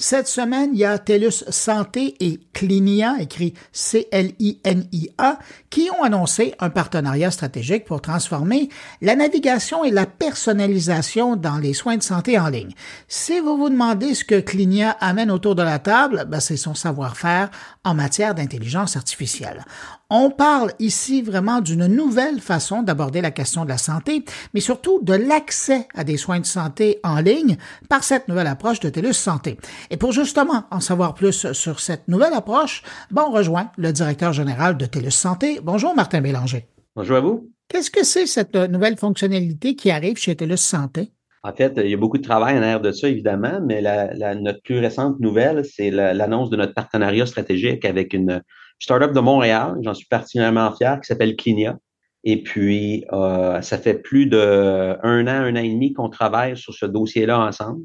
Cette semaine, il y a TELUS Santé et Clinia, écrit C-L-I-N-I-A, qui ont annoncé un partenariat stratégique pour transformer la navigation et la personnalisation dans les soins de santé en ligne. Si vous vous demandez ce que Clinia amène autour de la table, ben c'est son savoir-faire en matière d'intelligence artificielle. On parle ici vraiment d'une nouvelle façon d'aborder la question de la santé, mais surtout de l'accès à des soins de santé en ligne par cette nouvelle approche de TELUS Santé. Et pour justement en savoir plus sur cette nouvelle approche, bon, on rejoint le directeur général de TELUS Santé. Bonjour Martin Bélanger. Bonjour à vous. Qu'est-ce que c'est cette nouvelle fonctionnalité qui arrive chez TELUS Santé? En fait, il y a beaucoup de travail en arrière de ça, évidemment, mais la, notre plus récente nouvelle, c'est l'annonce de notre partenariat stratégique avec une startup de Montréal, j'en suis particulièrement fier, qui s'appelle Clinia. Et puis, euh, ça fait plus de un an, un an et demi qu'on travaille sur ce dossier-là ensemble.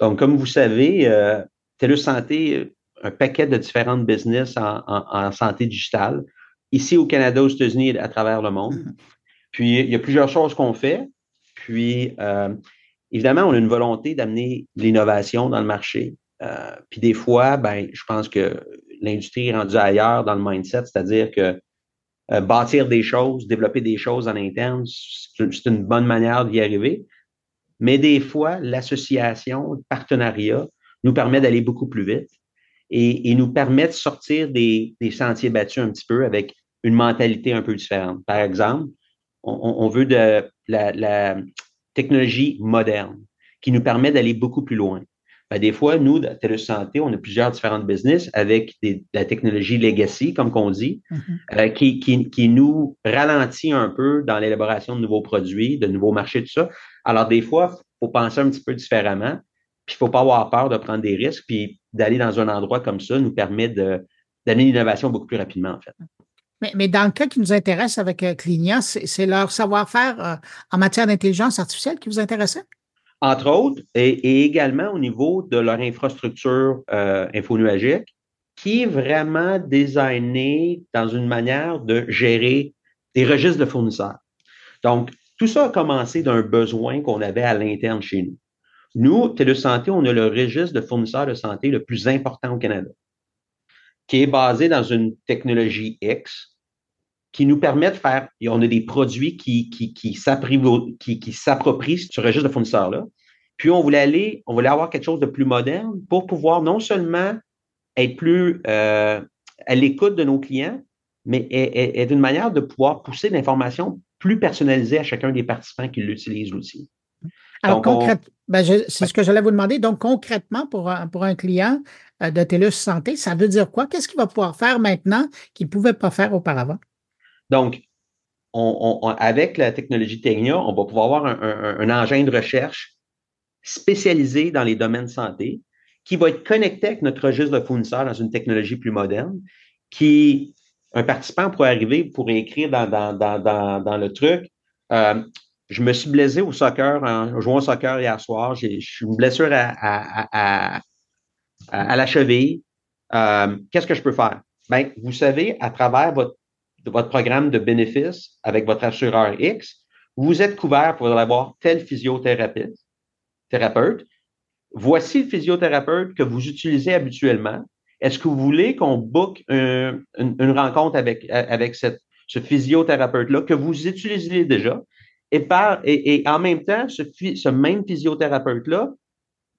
Donc, comme vous savez, euh, TELUS Santé, un paquet de différentes business en, en, santé digitale, ici au Canada, aux États-Unis et à travers le monde. Mm-hmm. Puis, il y a plusieurs choses qu'on fait. Puis, euh, évidemment, on a une volonté d'amener l'innovation dans le marché. Euh, puis des fois, ben, je pense que l'industrie est rendue ailleurs dans le mindset, c'est-à-dire que euh, bâtir des choses, développer des choses en interne, c'est une bonne manière d'y arriver. Mais des fois, l'association, le partenariat nous permet d'aller beaucoup plus vite et, nous permet de sortir des, sentiers battus un petit peu avec une mentalité un peu différente. Par exemple, on, veut de la technologie moderne qui nous permet d'aller beaucoup plus loin. Ben, des fois, nous, à TELUS Santé, on a plusieurs différentes business avec des, la technologie legacy, comme qu'on dit, mm-hmm. euh, qui, qui, qui, nous ralentit un peu dans l'élaboration de nouveaux produits, de nouveaux marchés, tout ça. Alors, des fois, il faut penser un petit peu différemment, puis il faut pas avoir peur de prendre des risques, puis d'aller dans un endroit comme ça nous permet de d'amener l'innovation beaucoup plus rapidement, en fait. Mais, mais, dans le cas qui nous intéresse avec euh, Clinia, c'est leur savoir-faire euh, en matière d'intelligence artificielle qui vous intéressait? entre autres, et, également au niveau de leur infrastructure euh, infonuagique, qui est vraiment designée dans une manière de gérer des registres de fournisseurs. Donc, tout ça a commencé d'un besoin qu'on avait à l'interne chez nous. Nous, TELUS Santé, on a le registre de fournisseurs de santé le plus important au Canada, qui est basé dans une technologie X, qui nous permet de faire, on a des produits qui, qui, qui s'approprient ce registre de fournisseurs-là. Puis on voulait aller, on voulait avoir quelque chose de plus moderne pour pouvoir non seulement être plus euh, à l'écoute de nos clients, mais être une manière de pouvoir pousser l'information plus personnalisée à chacun des participants qui l'utilisent l'outil. Alors, concrètement, ben, c'est ce que j'allais vous demander. Donc, concrètement, pour un, pour un client euh, de TELUS Santé, ça veut dire quoi? Qu'est-ce qu'il va pouvoir faire maintenant qu'il ne pouvait pas faire auparavant? Donc, on, avec la technologie Technia, on va pouvoir avoir un, engin de recherche spécialisé dans les domaines santé qui va être connecté avec notre registre de fournisseurs dans une technologie plus moderne, qui un participant pourrait arriver pour écrire dans, le truc. Euh, je me suis blessé au soccer en jouant au soccer hier soir. J'ai une blessure à, la cheville. Euh, qu'est-ce que je peux faire? Ben, vous savez, à travers votre programme de bénéfices avec votre assureur X, vous êtes couvert pour avoir tel physiothérapeute. Thérapeute. Voici le physiothérapeute que vous utilisez habituellement. Est-ce que vous voulez qu'on book une, rencontre avec, avec ce physiothérapeute-là que vous utilisez déjà? Et, par, et, en même temps, ce, ce même physiothérapeute-là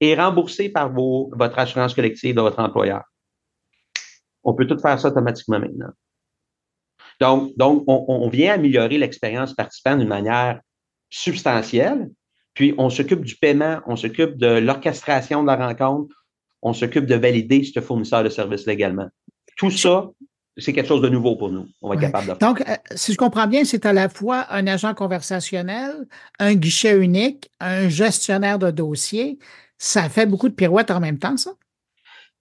est remboursé par vos, votre assurance collective de votre employeur? On peut tout faire ça automatiquement maintenant. Donc, donc on, vient améliorer l'expérience participant d'une manière substantielle. Puis, on s'occupe du paiement, on s'occupe de l'orchestration de la rencontre, on s'occupe de valider ce fournisseur de services légalement. Tout ça, c'est quelque chose de nouveau pour nous. On va être capable de faire. Donc, euh, si je comprends bien, c'est à la fois un agent conversationnel, un guichet unique, un gestionnaire de dossier. Ça fait beaucoup de pirouettes en même temps, ça?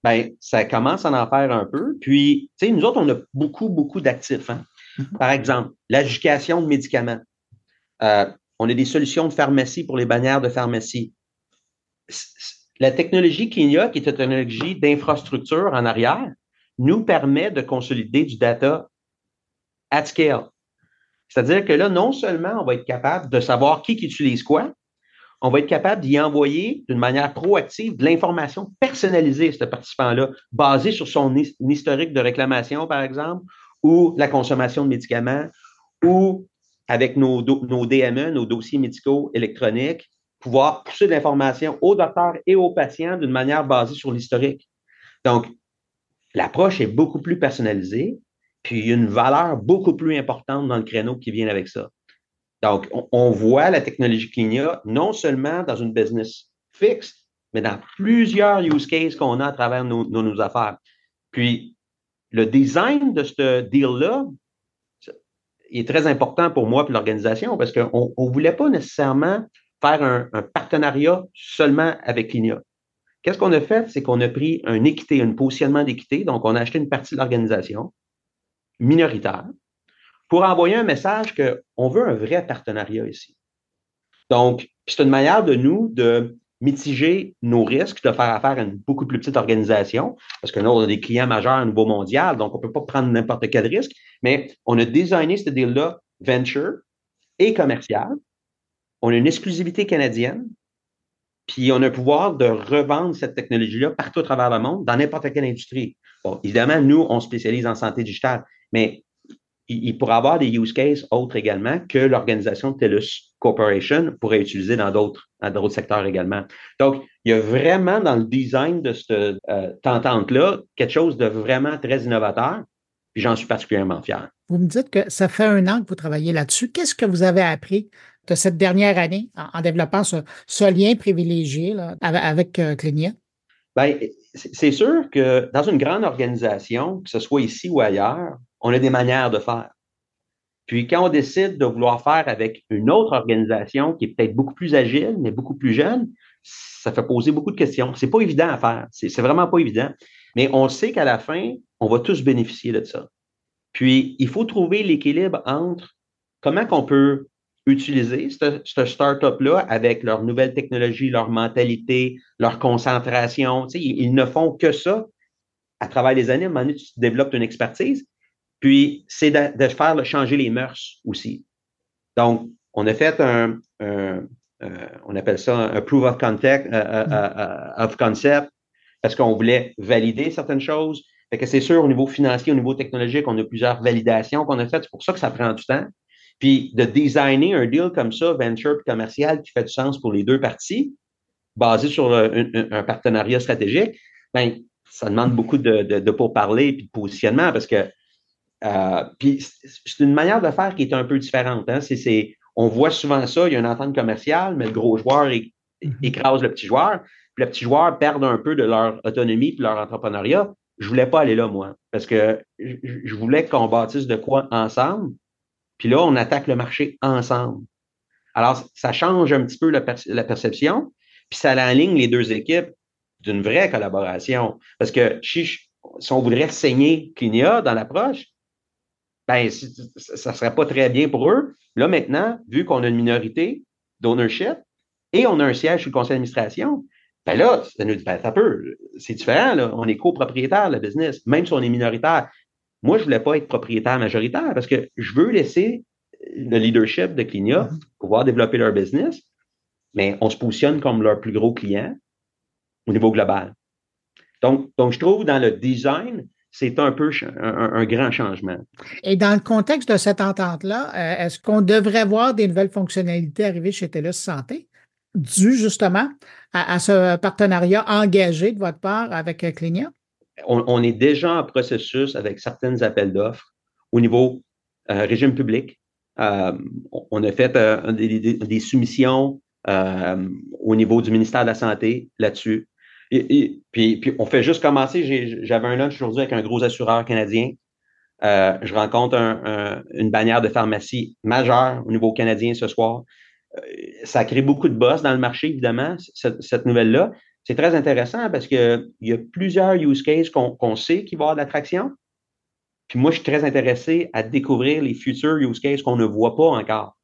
Bien, ça commence à en faire un peu. Puis, tu sais, nous autres, on a beaucoup, beaucoup d'actifs. Hein? Mm-hmm. Par exemple, l'adjudication de médicaments. Euh, on a des solutions de pharmacie pour les bannières de pharmacie. La technologie qu'il y a, qui est une technologie d'infrastructure en arrière, nous permet de consolider du data at scale. C'est-à-dire que là, non seulement on va être capable de savoir qui, utilise quoi, on va être capable d'y envoyer d'une manière proactive de l'information personnalisée à ce participant-là, basée sur son historique de réclamation, par exemple, ou la consommation de médicaments, ou avec nos DME, nos dossiers médicaux électroniques, pouvoir pousser de l'information au docteur et aux patients d'une manière basée sur l'historique. Donc, l'approche est beaucoup plus personnalisée, puis il y a une valeur beaucoup plus importante dans le créneau qui vient avec ça. Donc, on, voit la technologie Clinia non seulement dans une business fixe, mais dans plusieurs use cases qu'on a à travers nos, nos, affaires. Puis, le design de ce deal-là est très important pour moi et l'organisation parce qu'on ne voulait pas nécessairement faire un, partenariat seulement avec Clinia. Qu'est-ce qu'on a fait? C'est qu'on a pris un équité, un positionnement d'équité. Donc, on a acheté une partie de l'organisation minoritaire pour envoyer un message qu'on veut un vrai partenariat ici. Donc, c'est une manière de nous de mitiger nos risques, de faire affaire à une beaucoup plus petite organisation, parce que nous, on a des clients majeurs au niveau mondial, donc on ne peut pas prendre n'importe quel risque, mais on a designé ce deal-là venture et commercial. On a une exclusivité canadienne, puis on a le pouvoir de revendre cette technologie-là partout à travers le monde, dans n'importe quelle industrie. Bon, évidemment, nous, on spécialise en santé digitale, mais il, pourrait avoir des use cases autres également que l'organisation TELUS Corporation pourrait utiliser dans d'autres secteurs également. Donc, il y a vraiment dans le design de cette euh, tentante-là quelque chose de vraiment très innovateur, puis j'en suis particulièrement fier. Vous me dites que ça fait un an que vous travaillez là-dessus. Qu'est-ce que vous avez appris de cette dernière année en, développant ce, lien privilégié avec, euh, Clinia? Bien, c'est sûr que dans une grande organisation, que ce soit ici ou ailleurs, on a des manières de faire. Puis quand on décide de vouloir faire avec une autre organisation qui est peut-être beaucoup plus agile, mais beaucoup plus jeune, ça fait poser beaucoup de questions. C'est pas évident à faire. C'est vraiment pas évident. Mais on sait qu'à la fin, on va tous bénéficier de ça. Puis, il faut trouver l'équilibre entre comment qu'on peut utiliser ce start-up-là avec leur nouvelle technologie, leur mentalité, leur concentration. Tu sais, ils, ne font que ça à travers les années. À un moment donné, tu développes une expertise. Puis, c'est de, faire changer les mœurs aussi. Donc, on a fait un, on appelle ça un proof of concept, euh, euh, euh, of concept parce qu'on voulait valider certaines choses. Fait que c'est sûr, au niveau financier, au niveau technologique, on a plusieurs validations qu'on a faites. C'est pour ça que ça prend du temps. Puis de designer un deal comme ça, venture et commercial, qui fait du sens pour les deux parties, basé sur un, partenariat stratégique, ben, ça demande beaucoup de, de, de pourparler et de positionnement parce que euh, puis c'est une manière de faire qui est un peu différente. Hein? C'est, on voit souvent ça, il y a une entente commerciale, mais le gros joueur mm-hmm. écrase le petit joueur. Puis le petit joueur perd un peu de leur autonomie et leur entrepreneuriat. Je voulais pas aller là, moi, parce que je voulais qu'on bâtisse de quoi ensemble. Puis là, on attaque le marché ensemble. Alors, ça change un petit peu la, perception, puis ça aligne les deux équipes d'une vraie collaboration. Parce que si, si on voudrait saigner Clinia dans l'approche, ben, ça ne serait pas très bien pour eux. Là, maintenant, vu qu'on a une minorité d'ownership et on a un siège sur le conseil d'administration, ben là, ça nous dit, ben, ça peut, c'est différent, là. on est copropriétaire, le business, même si on est minoritaire. Moi, je ne voulais pas être propriétaire majoritaire parce que je veux laisser le leadership de Clinia mm-hmm. pouvoir développer leur business, mais on se positionne comme leur plus gros client au niveau global. Donc, donc je trouve dans le design, c'est un peu un, grand changement. Et dans le contexte de cette entente-là, euh, est-ce qu'on devrait voir des nouvelles fonctionnalités arriver chez TELUS Santé, dû justement à, ce partenariat engagé de votre part avec euh, Clinia? On, est déjà en processus avec certains appels d'offres au niveau euh, régime public. on a fait des, soumissions au niveau du ministère de la Santé là-dessus. Et, puis, on fait juste commencer. J'avais un lunch aujourd'hui avec un gros assureur canadien. Euh, je rencontre une bannière de pharmacie majeure au niveau canadien ce soir. Euh, ça crée beaucoup de boss dans le marché, évidemment, cette, nouvelle-là. C'est très intéressant parce qu'il y a plusieurs use cases qu'on sait qu'il va y avoir de l'attraction. Puis moi, je suis très intéressé à découvrir les futurs use cases qu'on ne voit pas encore.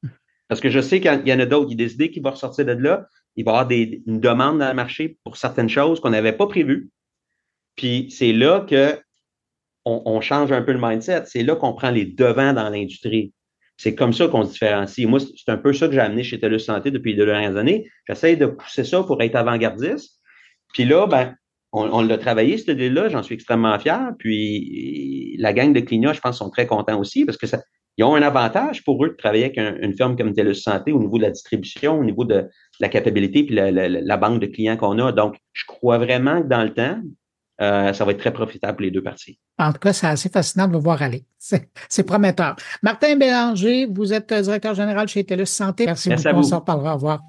Parce que je sais qu'il y en a d'autres, il y a des idées qui vont ressortir de là il va y avoir une demande dans le marché pour certaines choses qu'on n'avait pas prévues. Puis c'est là que on, change un peu le mindset. C'est là qu'on prend les devants dans l'industrie. c'est comme ça qu'on se différencie. Moi, c'est un peu ça que j'ai amené chez TELUS Santé depuis les deux dernières années. J'essaie de pousser ça pour être avant-gardiste. Puis là, ben, on, l'a travaillé, cette idée-là. J'en suis extrêmement fier. Puis la gang de Clignot, je pense, sont très contents aussi parce que ça, ils ont un avantage pour eux de travailler avec une firme comme TELUS Santé au niveau de la distribution, au niveau de, la capacité puis la, la banque de clients qu'on a. Donc, je crois vraiment que dans le temps, euh, ça va être très profitable pour les deux parties. En tout cas, c'est assez fascinant de vous voir aller. C'est prometteur. Martin Bélanger, vous êtes directeur général chez TELUS Santé. Merci, Merci beaucoup. On se reparlera. Au revoir.